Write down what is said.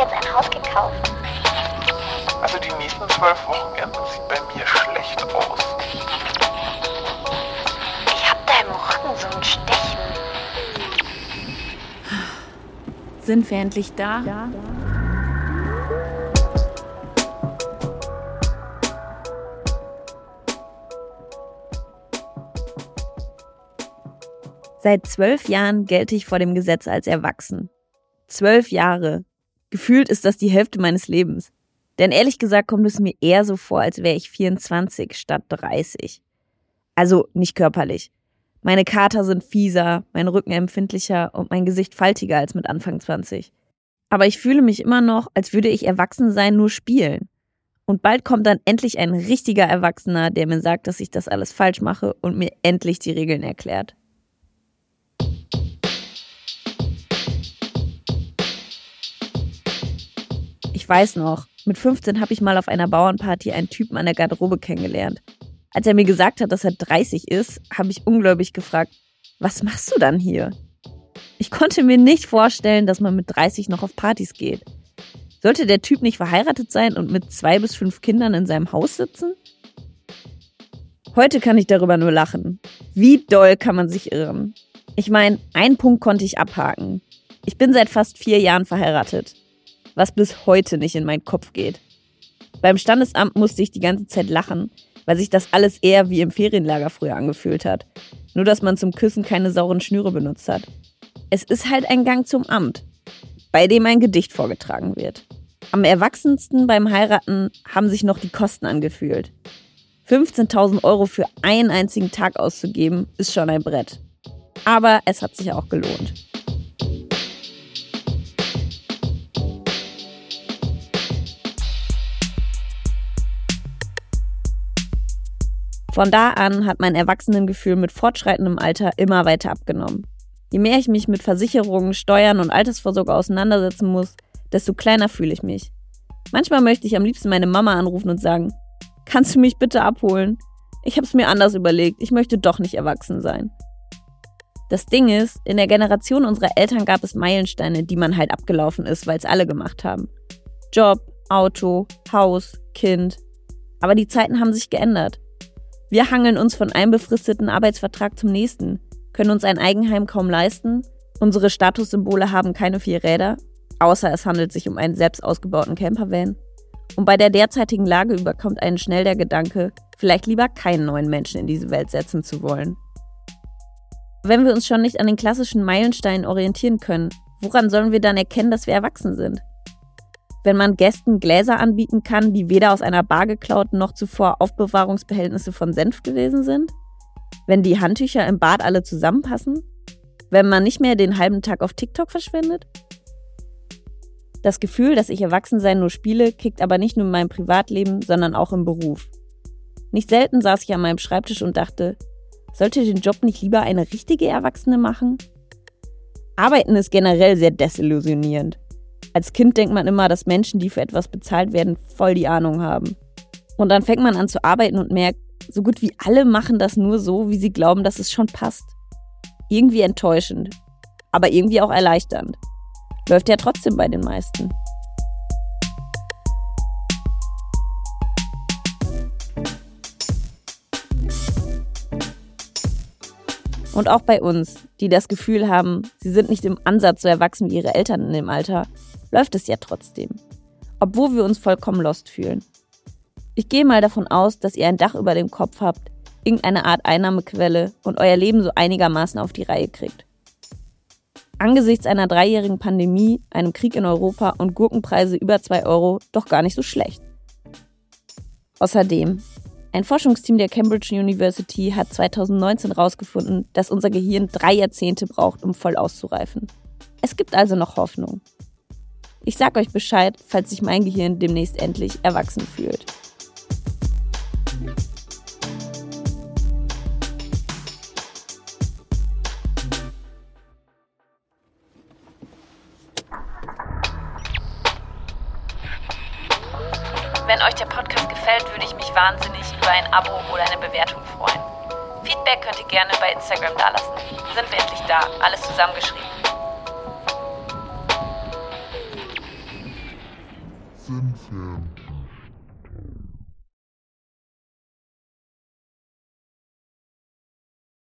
jetzt ein Haus gekauft. Also die nächsten zwölf Wochenenden sieht bei mir schlecht aus. Ich hab da im Rücken so ein Stechen. Sind wir endlich da? Ja. Seit zwölf Jahren gelte ich vor dem Gesetz als erwachsen. Zwölf Jahre. Gefühlt ist das die Hälfte meines Lebens. Denn ehrlich gesagt kommt es mir eher so vor, als wäre ich 24 statt 30. Also nicht körperlich. Meine Kater sind fieser, mein Rücken empfindlicher und mein Gesicht faltiger als mit Anfang 20. Aber ich fühle mich immer noch, als würde ich erwachsen sein, nur spielen. Und bald kommt dann endlich ein richtiger Erwachsener, der mir sagt, dass ich das alles falsch mache und mir endlich die Regeln erklärt. Weiß noch, mit 15 habe ich mal auf einer Bauernparty einen Typen an der Garderobe kennengelernt. Als er mir gesagt hat, dass er 30 ist, habe ich ungläubig gefragt, was machst du dann hier? Ich konnte mir nicht vorstellen, dass man mit 30 noch auf Partys geht. Sollte der Typ nicht verheiratet sein und mit zwei bis fünf Kindern in seinem Haus sitzen? Heute kann ich darüber nur lachen. Wie doll kann man sich irren? Ich meine, einen Punkt konnte ich abhaken. Ich bin seit fast vier Jahren verheiratet was bis heute nicht in meinen Kopf geht. Beim Standesamt musste ich die ganze Zeit lachen, weil sich das alles eher wie im Ferienlager früher angefühlt hat. Nur dass man zum Küssen keine sauren Schnüre benutzt hat. Es ist halt ein Gang zum Amt, bei dem ein Gedicht vorgetragen wird. Am erwachsensten beim Heiraten haben sich noch die Kosten angefühlt. 15.000 Euro für einen einzigen Tag auszugeben, ist schon ein Brett. Aber es hat sich auch gelohnt. Von da an hat mein Erwachsenengefühl mit fortschreitendem Alter immer weiter abgenommen. Je mehr ich mich mit Versicherungen, Steuern und Altersvorsorge auseinandersetzen muss, desto kleiner fühle ich mich. Manchmal möchte ich am liebsten meine Mama anrufen und sagen, kannst du mich bitte abholen? Ich habe es mir anders überlegt, ich möchte doch nicht erwachsen sein. Das Ding ist, in der Generation unserer Eltern gab es Meilensteine, die man halt abgelaufen ist, weil es alle gemacht haben. Job, Auto, Haus, Kind. Aber die Zeiten haben sich geändert. Wir hangeln uns von einem befristeten Arbeitsvertrag zum nächsten, können uns ein Eigenheim kaum leisten, unsere Statussymbole haben keine vier Räder, außer es handelt sich um einen selbst ausgebauten Campervan. Und bei der derzeitigen Lage überkommt einen schnell der Gedanke, vielleicht lieber keinen neuen Menschen in diese Welt setzen zu wollen. Wenn wir uns schon nicht an den klassischen Meilensteinen orientieren können, woran sollen wir dann erkennen, dass wir erwachsen sind? Wenn man Gästen Gläser anbieten kann, die weder aus einer Bar geklaut noch zuvor Aufbewahrungsbehältnisse von Senf gewesen sind? Wenn die Handtücher im Bad alle zusammenpassen? Wenn man nicht mehr den halben Tag auf TikTok verschwendet? Das Gefühl, dass ich Erwachsensein nur spiele, kickt aber nicht nur in meinem Privatleben, sondern auch im Beruf. Nicht selten saß ich an meinem Schreibtisch und dachte, sollte den Job nicht lieber eine richtige Erwachsene machen? Arbeiten ist generell sehr desillusionierend. Als Kind denkt man immer, dass Menschen, die für etwas bezahlt werden, voll die Ahnung haben. Und dann fängt man an zu arbeiten und merkt, so gut wie alle machen das nur so, wie sie glauben, dass es schon passt. Irgendwie enttäuschend, aber irgendwie auch erleichternd. Läuft ja trotzdem bei den meisten. Und auch bei uns, die das Gefühl haben, sie sind nicht im Ansatz so erwachsen wie ihre Eltern in dem Alter, läuft es ja trotzdem. Obwohl wir uns vollkommen lost fühlen. Ich gehe mal davon aus, dass ihr ein Dach über dem Kopf habt, irgendeine Art Einnahmequelle und euer Leben so einigermaßen auf die Reihe kriegt. Angesichts einer dreijährigen Pandemie, einem Krieg in Europa und Gurkenpreise über 2 Euro doch gar nicht so schlecht. Außerdem, ein Forschungsteam der Cambridge University hat 2019 herausgefunden, dass unser Gehirn drei Jahrzehnte braucht, um voll auszureifen. Es gibt also noch Hoffnung. Ich sag euch Bescheid, falls sich mein Gehirn demnächst endlich erwachsen fühlt. Wenn euch der Podcast gefällt, würde ich mich wahnsinnig über ein Abo oder eine Bewertung freuen. Feedback könnt ihr gerne bei Instagram dalassen. Sind wir endlich da? Alles zusammengeschrieben. Sinfan.